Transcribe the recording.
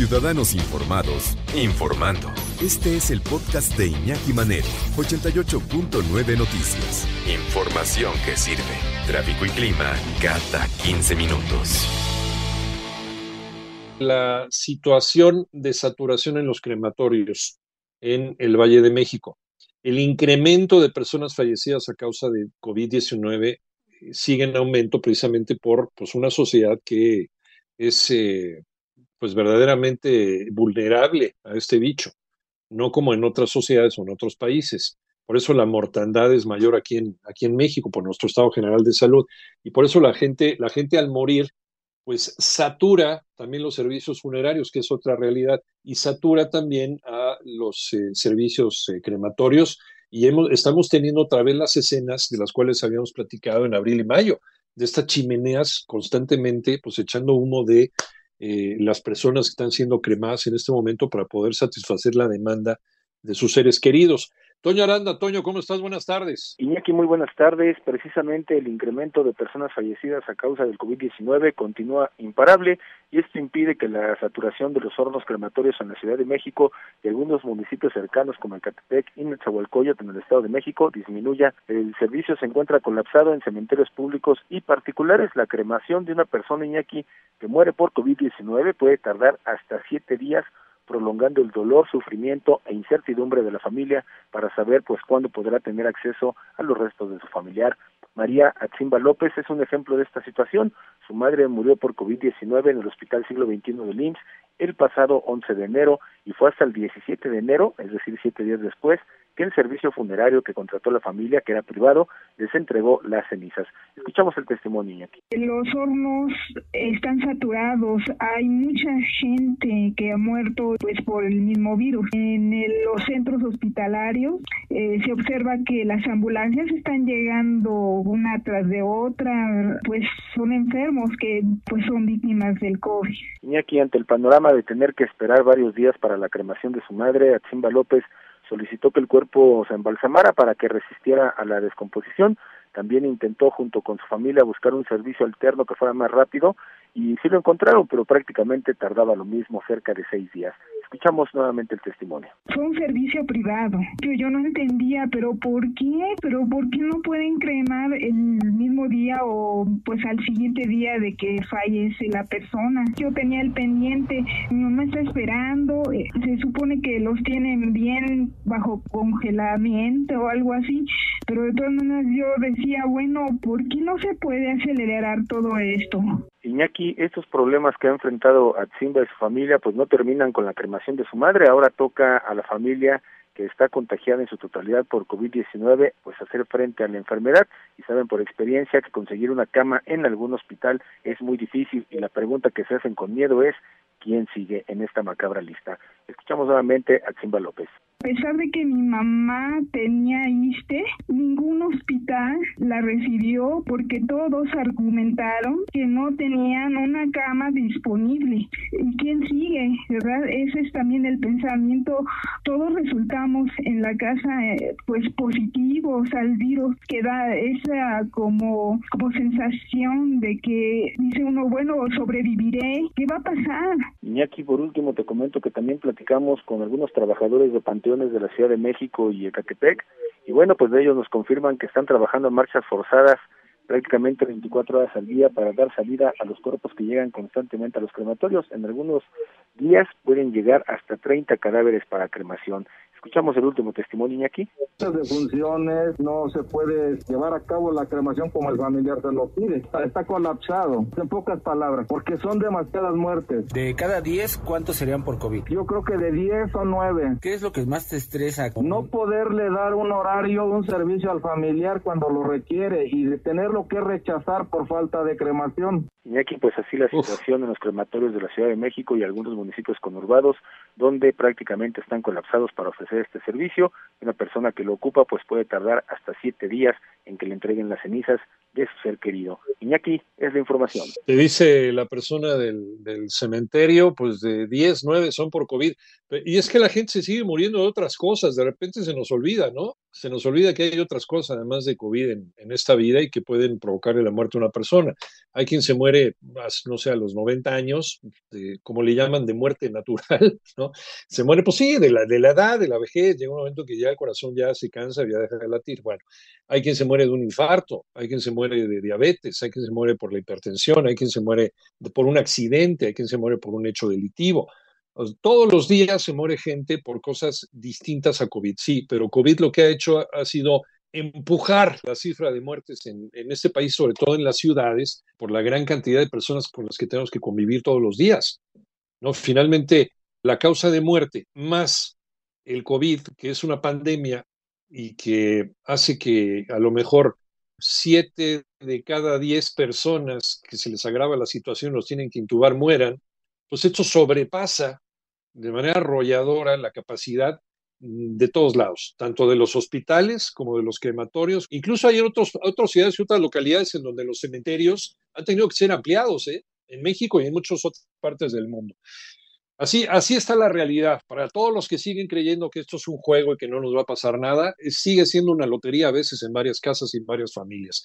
Ciudadanos Informados, informando. Este es el podcast de Iñaki Manero, 88.9 Noticias. Información que sirve. Tráfico y clima cada 15 minutos. La situación de saturación en los crematorios en el Valle de México. El incremento de personas fallecidas a causa de COVID-19 eh, sigue en aumento precisamente por pues, una sociedad que es eh, pues verdaderamente vulnerable a este bicho, no como en otras sociedades o en otros países. Por eso la mortandad es mayor aquí en, aquí en México, por nuestro estado general de salud. Y por eso la gente, la gente al morir, pues satura también los servicios funerarios, que es otra realidad, y satura también a los eh, servicios eh, crematorios. Y estamos teniendo otra vez las escenas de las cuales habíamos platicado en abril y mayo, de estas chimeneas constantemente, pues echando humo de eh, las personas que están siendo cremadas en este momento para poder satisfacer la demanda de sus seres queridos. Toño Aranda, Toño, ¿cómo estás? Buenas tardes. Iñaki, muy buenas tardes. Precisamente el incremento de personas fallecidas a causa del COVID-19 continúa imparable y esto impide que la saturación de los hornos crematorios en la Ciudad de México y algunos municipios cercanos como Ecatepec y Nezahualcóyotl en el Estado de México disminuya. El servicio se encuentra colapsado en cementerios públicos y particulares. La cremación de una persona, Iñaki, que muere por COVID-19 puede tardar hasta siete días prolongando el dolor, sufrimiento e incertidumbre de la familia para saber pues cuándo podrá tener acceso a los restos de su familiar. María Atzimba López es un ejemplo de esta situación. Su madre murió por COVID-19 en el Hospital Siglo XXI de IMSS el pasado 11 de enero y fue hasta el 17 de enero, es decir, siete días después, que el servicio funerario que contrató la familia, que era privado, les entregó las cenizas. Escuchamos el testimonio aquí. Los hornos están saturados, hay mucha gente que ha muerto pues por el mismo virus. En los centros hospitalarios eh, se observa que las ambulancias están llegando una tras de otra, pues son enfermos que pues son víctimas del COVID. aquí ante el panorama de tener que esperar varios días para la cremación de su madre, Atzimba López solicitó que el cuerpo se embalsamara para que resistiera a la descomposición. También intentó junto con su familia buscar un servicio alterno que fuera más rápido y sí lo encontraron, pero prácticamente tardaba lo mismo, cerca de seis días. Escuchamos nuevamente el testimonio. Fue un servicio privado que yo no entendía, pero ¿por qué? ¿Pero por qué no pueden cremar el mismo día o pues al siguiente día de que fallece la persona? Yo tenía el pendiente, mi mamá está esperando, eh, se supone que los tienen bien bajo congelamiento o algo así, pero de todas maneras yo decía, bueno, ¿por qué no se puede acelerar todo esto? Iñaki, estos problemas que ha enfrentado Atzimba y su familia, pues no terminan con la cremación de su madre, ahora toca a la familia que está contagiada en su totalidad por COVID-19, pues hacer frente a la enfermedad y saben por experiencia que conseguir una cama en algún hospital es muy difícil y la pregunta que se hacen con miedo es quién sigue en esta macabra lista. Escuchamos nuevamente a Atzimba López. A pesar de que mi mamá tenía ISTE, ningún hospital la recibió porque todos argumentaron que no tenían una cama disponible. ¿Y quién sigue? ¿Verdad? Ese es también el pensamiento. Todos resultamos en la casa eh, pues positivos al virus que da esa como, como sensación de que dice uno, bueno, sobreviviré. ¿Qué va a pasar? Iñaki, por último te comento que también platicamos con algunos trabajadores de Panteón de la Ciudad de México y Ecatepec, y bueno, pues de ellos nos confirman que están trabajando en marchas forzadas prácticamente 24 horas al día para dar salida a los cuerpos que llegan constantemente a los crematorios. En algunos días pueden llegar hasta 30 cadáveres para cremación. Escuchamos el último testimonio aquí. De funciones, no se puede llevar a cabo la cremación como el familiar se lo pide. Está, colapsado, en pocas palabras, porque son demasiadas muertes. De cada 10, ¿cuántos serían por COVID? Yo creo que de 10 o 9. ¿Qué es lo que más te estresa? No poderle dar un horario, un servicio al familiar cuando lo requiere y de tenerlo que rechazar por falta de cremación. Y aquí pues así la situación en los crematorios de la Ciudad de México y algunos municipios conurbados donde prácticamente están colapsados para ofrecer este servicio. Una persona que lo ocupa pues puede tardar hasta siete días en que le entreguen las cenizas de su ser querido. Iñaki, es la información. Te dice la persona del, del, cementerio, pues de 10, 9 son por COVID. Y es que la gente se sigue muriendo de otras cosas, de repente se nos olvida, ¿no? Se nos olvida que hay otras cosas además de COVID en, esta vida y que pueden provocarle la muerte a una persona. Hay quien se muere, no sé, a los 90 años, como le llaman, de muerte natural, ¿no? Se muere, pues sí, de la, de la edad, de la vejez, llega un momento que ya el corazón ya se cansa, ya deja de latir. Bueno, hay quien se muere de un infarto, hay quien se muere de diabetes, hay quien se muere por la hipertensión, hay quien se muere por un accidente, hay quien se muere por un hecho delictivo. Todos los días se muere gente por cosas distintas a COVID, sí, pero COVID lo que ha hecho ha sido empujar la cifra de muertes en, este país, sobre todo en las ciudades, por la gran cantidad de personas con las que tenemos que convivir todos los días. ¿no? Finalmente, la causa de muerte más el COVID, que es una pandemia y que hace que a lo mejor siete de cada diez personas que se les agrava la situación, los tienen que intubar, mueran, pues esto sobrepasa de manera arrolladora la capacidad de todos lados, tanto de los hospitales como de los crematorios. Incluso hay otros, otras ciudades y otras localidades en donde los cementerios han tenido que ser ampliados, ¿eh? en México y en muchas otras partes del mundo. Así, así está la realidad. Para todos los que siguen creyendo que esto es un juego y que no nos va a pasar nada, sigue siendo una lotería a veces en varias casas y en varias familias.